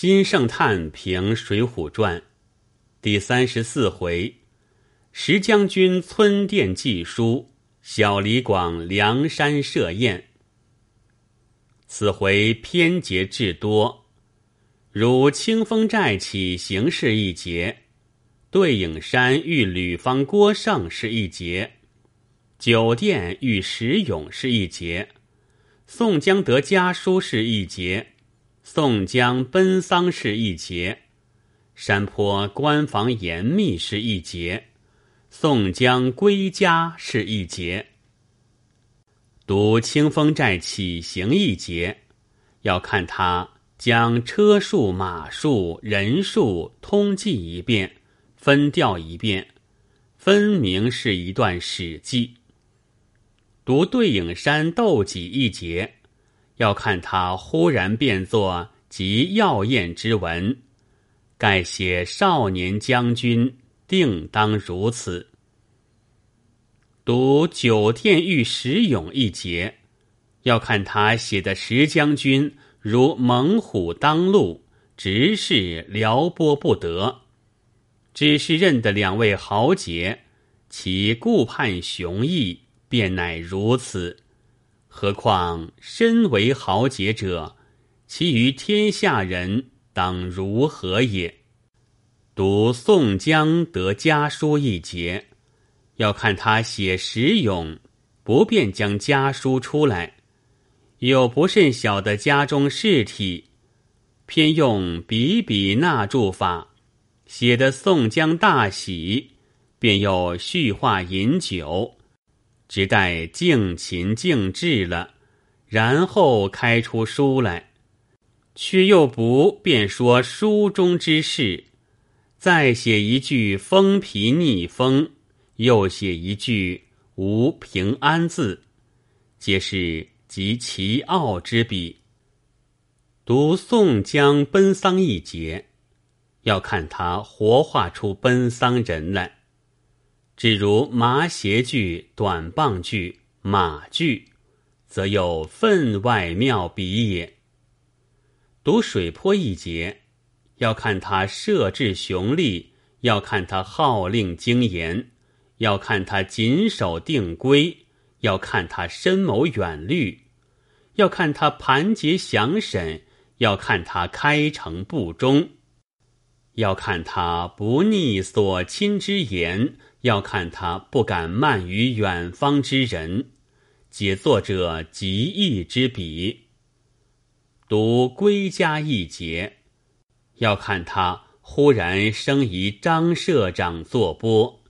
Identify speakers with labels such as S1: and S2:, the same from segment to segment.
S1: 金圣叹评《水浒传》第三十四回：石将军村店寄书，小李广梁山设宴。此回偏节至多，如清风寨起行是一节，对影山遇吕方郭盛是一节，酒店遇石勇是一节。宋江得家书是一节，宋江奔丧是一节，山坡关防严密是一节，宋江归家是一节。读清风寨起行一节，要看他将车数、马数、人数通记一遍，分调一遍，分明是一段史记。读对影山斗戟一节，要看他忽然变作极耀艳之文，盖写少年将军定当如此。读九殿遇石勇一节，要看他写的石将军如猛虎当路，直视撩拨不得，只是认得两位豪杰，其顾盼雄毅。便乃如此，何况身为豪杰者，其余天下人当如何也？读宋江得家书一节，要看他写石勇，不便将家书出来，有不甚小的家中事体，偏用笔笔捺注法，写的宋江大喜，便又叙话饮酒。只待静情静志了，然后开出书来，却又不便说书中之事，再写一句风皮逆风，又写一句无平安字，皆是极其傲之笔。读宋江奔丧一节，要看他活画出奔丧人来。只如麻鞋句、短棒句、马句，则有分外妙笔也。读水坡一节，要看他设置雄力，要看他号令精严，要看他谨守定规，要看他深谋远虑，要看他盘结详审，要看他开诚布忠，要看他不逆所亲之言。要看他不敢慢于远方之人，解作者极意之笔。读归家一节，要看他忽然生疑张社长作波，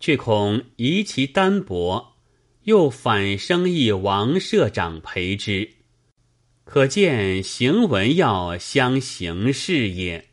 S1: 却恐疑其单薄，又反生意王社长陪之。可见行文要相形事也。